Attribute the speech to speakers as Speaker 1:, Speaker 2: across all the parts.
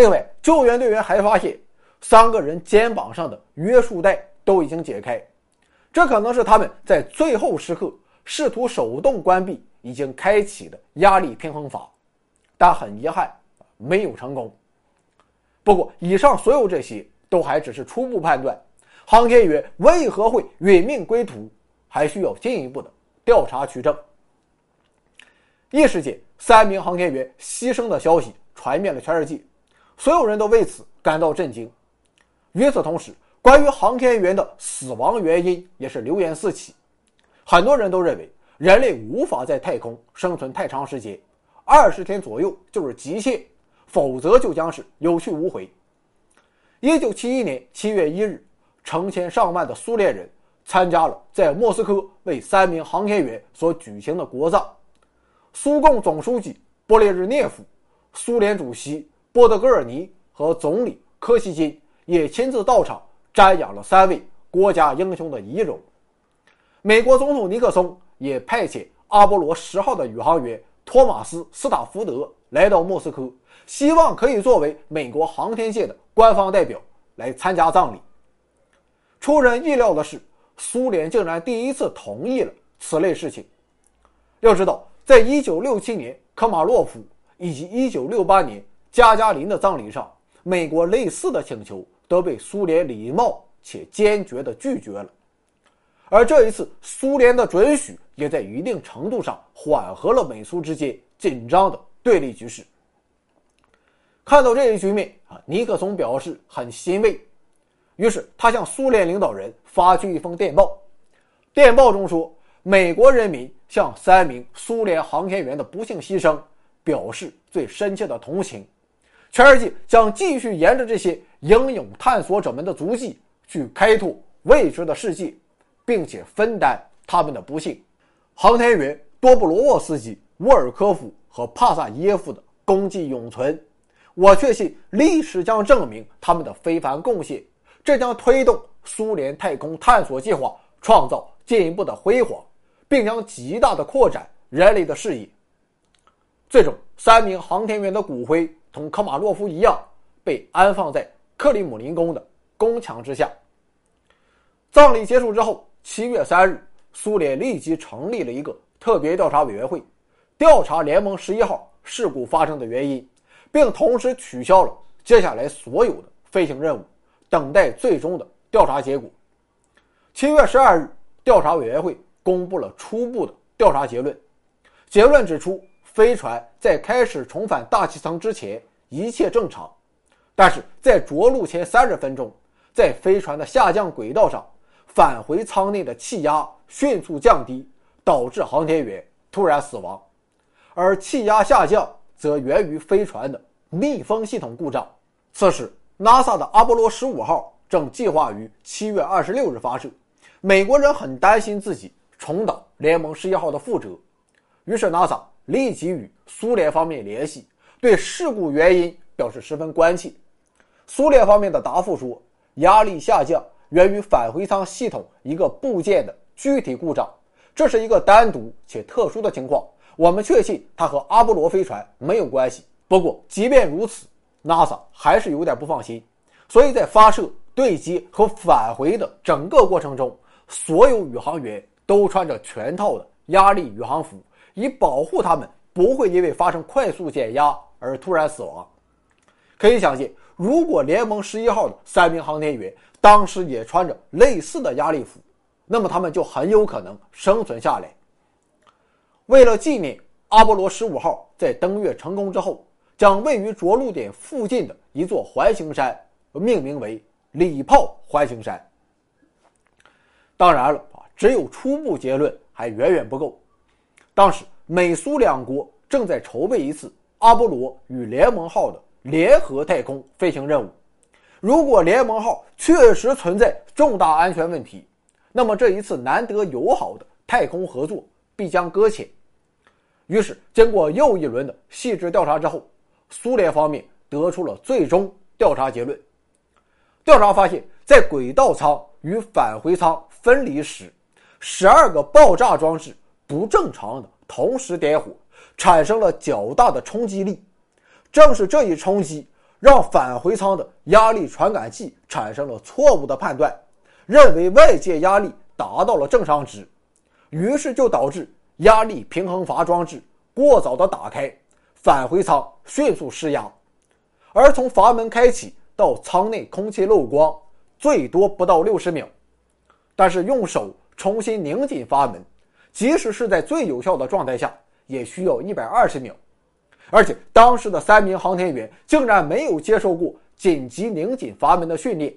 Speaker 1: 另外，救援队员还发现，三个人肩膀上的约束带都已经解开，这可能是他们在最后时刻试图手动关闭已经开启的压力平衡阀，但很遗憾，没有成功。不过，以上所有这些都还只是初步判断，航天员为何会殒命归途，还需要进一步的调查取证。一时间，三名航天员牺牲的消息传遍了全世界，所有人都为此感到震惊。与此同时，关于航天员的死亡原因也是流言四起，很多人都认为人类无法在太空生存太长时间，二十天左右就是极限，否则就将是有去无回。一九七一年七月一日，成千上万的苏联人参加了在莫斯科为三名航天员所举行的国葬。苏共总书记勃列日涅夫、苏联主席波德戈尔尼和总理柯西金也亲自到场瞻仰了三位国家英雄的遗容。美国总统尼克松也派遣阿波罗十号的宇航员托马斯·斯塔福德来到莫斯科，希望可以作为美国航天界的官方代表来参加葬礼。出人意料的是，苏联竟然第一次同意了此类事情。要知道。在一九六七年科马洛夫以及一九六八年加加林的葬礼上，美国类似的请求都被苏联礼貌且坚决地拒绝了。而这一次，苏联的准许也在一定程度上缓和了美苏之间紧张的对立局势。看到这一局面啊，尼克松表示很欣慰，于是他向苏联领导人发去一封电报，电报中说。美国人民向三名苏联航天员的不幸牺牲表示最深切的同情，全世界将继续沿着这些英勇探索者们的足迹去开拓未知的世界，并且分担他们的不幸。航天员多布罗沃斯基、沃尔科夫和帕萨耶夫的功绩永存，我确信历史将证明他们的非凡贡献，这将推动苏联太空探索计划创造进一步的辉煌。并将极大的扩展人类的视野。最终，三名航天员的骨灰同科马洛夫一样，被安放在克里姆林宫的宫墙之下。葬礼结束之后，七月三日，苏联立即成立了一个特别调查委员会，调查联盟十一号事故发生的原因，并同时取消了接下来所有的飞行任务，等待最终的调查结果。七月十二日，调查委员会。公布了初步的调查结论，结论指出，飞船在开始重返大气层之前一切正常，但是在着陆前三十分钟，在飞船的下降轨道上，返回舱内的气压迅速降低，导致航天员突然死亡，而气压下降则源于飞船的密封系统故障。此时，NASA 的阿波罗十五号正计划于七月二十六日发射，美国人很担心自己。重蹈联盟十一号的覆辙，于是 NASA 立即与苏联方面联系，对事故原因表示十分关切。苏联方面的答复说，压力下降源于返回舱系统一个部件的具体故障，这是一个单独且特殊的情况。我们确信它和阿波罗飞船没有关系。不过，即便如此，NASA 还是有点不放心，所以在发射、对接和返回的整个过程中，所有宇航员。都穿着全套的压力宇航服，以保护他们不会因为发生快速减压而突然死亡。可以相信，如果联盟十一号的三名航天员当时也穿着类似的压力服，那么他们就很有可能生存下来。为了纪念阿波罗十五号在登月成功之后，将位于着陆点附近的一座环形山命名为“礼炮环形山”。当然了。只有初步结论还远远不够。当时，美苏两国正在筹备一次阿波罗与联盟号的联合太空飞行任务。如果联盟号确实存在重大安全问题，那么这一次难得友好的太空合作必将搁浅。于是，经过又一轮的细致调查之后，苏联方面得出了最终调查结论。调查发现，在轨道舱与返回舱分离时，十二个爆炸装置不正常的同时点火，产生了较大的冲击力。正是这一冲击，让返回舱的压力传感器产生了错误的判断，认为外界压力达到了正常值，于是就导致压力平衡阀装置过早的打开，返回舱迅速失压，而从阀门开启到舱内空气漏光，最多不到六十秒，但是用手重新拧紧阀门，即使是在最有效的状态下，也需要一百二十秒。而且当时的三名航天员竟然没有接受过紧急拧紧阀门的训练，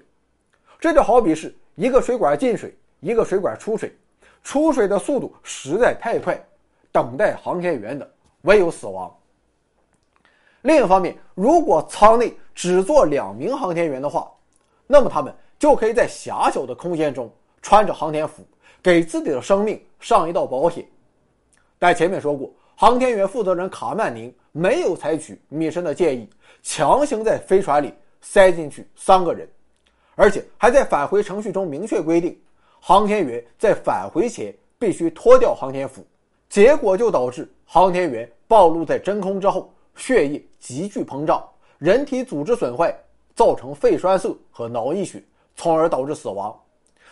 Speaker 1: 这就好比是一个水管进水，一个水管出水，出水的速度实在太快，等待航天员的唯有死亡。另一方面，如果舱内只坐两名航天员的话，那么他们就可以在狭小的空间中穿着航天服，给自己的生命上一道保险。但前面说过，航天员负责人卡曼宁。没有采取米申的建议，强行在飞船里塞进去三个人，而且还在返回程序中明确规定，航天员在返回前必须脱掉航天服。结果就导致航天员暴露在真空之后，血液急剧膨胀，人体组织损坏，造成肺栓塞和脑溢血，从而导致死亡。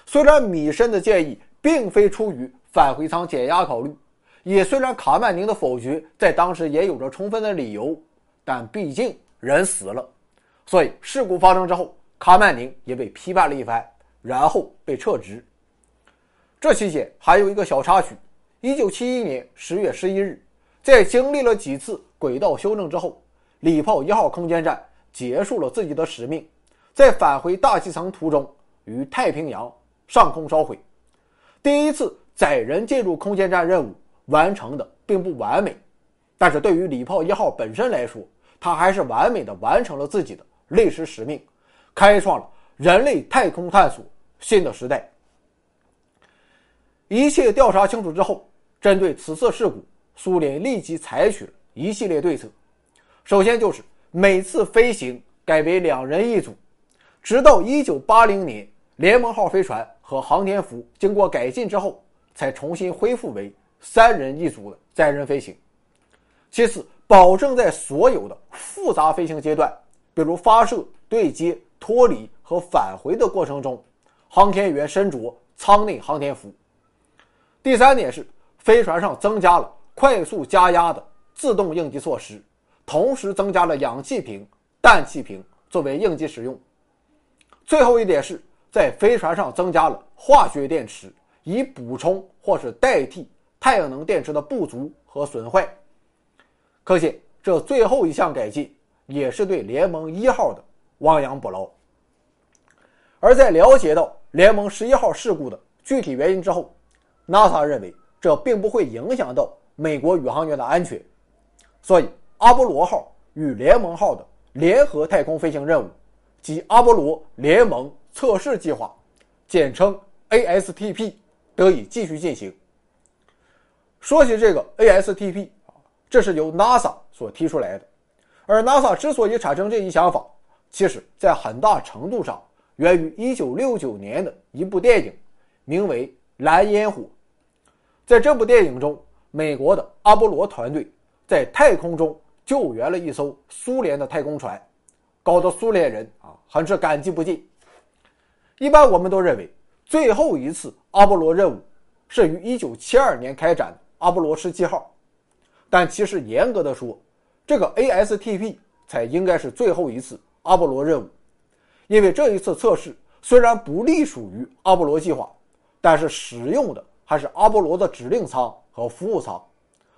Speaker 1: 虽然米申的建议并非出于返回舱减压考虑。也虽然卡曼宁的否决在当时也有着充分的理由，但毕竟人死了，所以事故发生之后，卡曼宁也被批判了一番，然后被撤职。这期间还有一个小插曲：一九七一年十月十一日，在经历了几次轨道修正之后，礼炮一号空间站结束了自己的使命，在返回大气层途中于太平洋上空烧毁，第一次载人进入空间站任务。完成的并不完美，但是对于礼炮一号本身来说，它还是完美的完成了自己的历史使命，开创了人类太空探索新的时代。一切调查清楚之后，针对此次事故，苏联立即采取了一系列对策。首先就是每次飞行改为两人一组，直到1980年，联盟号飞船和航天服经过改进之后，才重新恢复为。三人一组的载人飞行。其次，保证在所有的复杂飞行阶段，比如发射、对接、脱离和返回的过程中，航天员身着舱内航天服。第三点是，飞船上增加了快速加压的自动应急措施，同时增加了氧气瓶、氮气瓶作为应急使用。最后一点是在飞船上增加了化学电池，以补充或是代替。太阳能电池的不足和损坏，可见这最后一项改进也是对联盟一号的亡羊补牢。而在了解到联盟十一号事故的具体原因之后，NASA 认为这并不会影响到美国宇航员的安全，所以阿波罗号与联盟号的联合太空飞行任务及阿波罗联盟测试计划，简称 ASTP，得以继续进行。说起这个 ASTP 啊，这是由 NASA 所提出来的。而 NASA 之所以产生这一想法，其实在很大程度上源于1969年的一部电影，名为《蓝烟火》。在这部电影中，美国的阿波罗团队在太空中救援了一艘苏联的太空船，搞得苏联人啊很是感激不尽。一般我们都认为，最后一次阿波罗任务是于1972年开展。阿波罗十七号，但其实严格的说，这个 ASTP 才应该是最后一次阿波罗任务，因为这一次测试虽然不隶属于阿波罗计划，但是使用的还是阿波罗的指令舱和服务舱，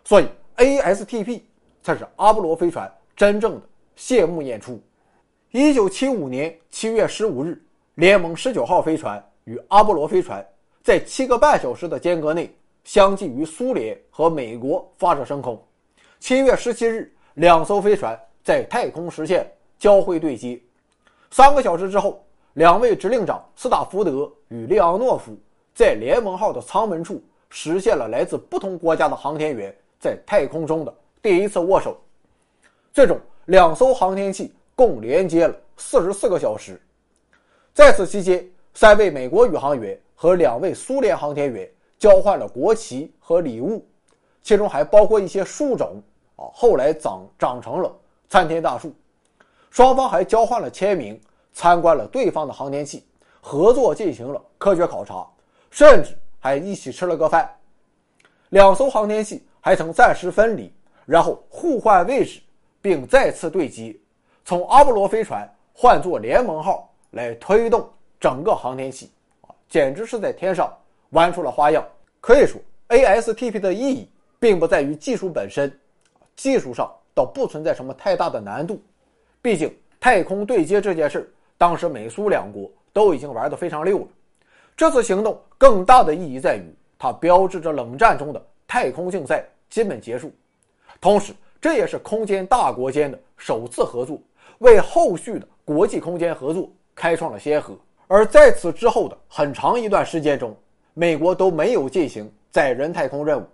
Speaker 1: 所以 ASTP 才是阿波罗飞船真正的谢幕演出。一九七五年七月十五日，联盟十九号飞船与阿波罗飞船在七个半小时的间隔内。相继于苏联和美国发射升空。七月十七日，两艘飞船在太空实现交会对接。三个小时之后，两位指令长斯塔福德与列昂诺夫在联盟号的舱门处实现了来自不同国家的航天员在太空中的第一次握手。最终，两艘航天器共连接了四十四个小时。在此期间，三位美国宇航员和两位苏联航天员。交换了国旗和礼物，其中还包括一些树种啊，后来长长成了参天大树。双方还交换了签名，参观了对方的航天器，合作进行了科学考察，甚至还一起吃了个饭。两艘航天器还曾暂时分离，然后互换位置，并再次对接，从阿波罗飞船换作联盟号来推动整个航天器，啊，简直是在天上玩出了花样。可以说，ASTP 的意义并不在于技术本身，技术上倒不存在什么太大的难度。毕竟太空对接这件事，当时美苏两国都已经玩得非常溜了。这次行动更大的意义在于，它标志着冷战中的太空竞赛基本结束，同时这也是空间大国间的首次合作，为后续的国际空间合作开创了先河。而在此之后的很长一段时间中，美国都没有进行载人太空任务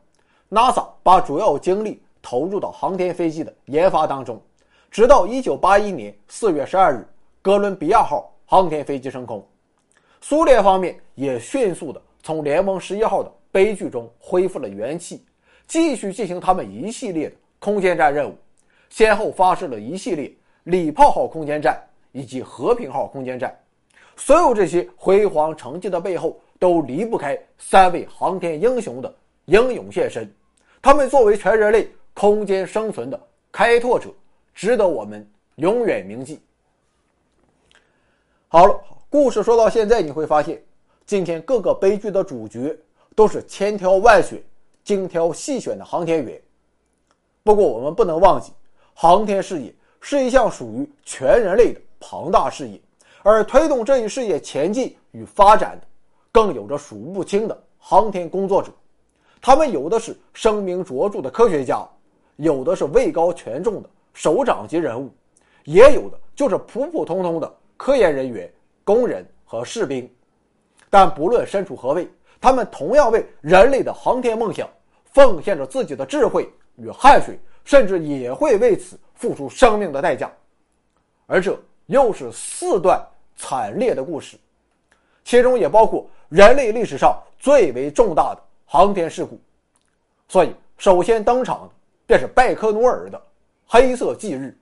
Speaker 1: ，NASA 把主要精力投入到航天飞机的研发当中，直到1981年4月12日，哥伦比亚号航天飞机升空。苏联方面也迅速的从联盟十一号的悲剧中恢复了元气，继续进行他们一系列的空间站任务，先后发射了一系列礼炮号空间站以及和平号空间站。所有这些辉煌成绩的背后。都离不开三位航天英雄的英勇献身，他们作为全人类空间生存的开拓者，值得我们永远铭记。好了，故事说到现在，你会发现，今天各个悲剧的主角都是千挑万选、精挑细选的航天员。不过，我们不能忘记，航天事业是一项属于全人类的庞大事业，而推动这一事业前进与发展的。更有着数不清的航天工作者，他们有的是声名卓著的科学家，有的是位高权重的首长级人物，也有的就是普普通通的科研人员、工人和士兵。但不论身处何位，他们同样为人类的航天梦想奉献着自己的智慧与汗水，甚至也会为此付出生命的代价。而这又是四段惨烈的故事，其中也包括。人类历史上最为重大的航天事故，所以首先登场的便是拜科努尔的黑色忌日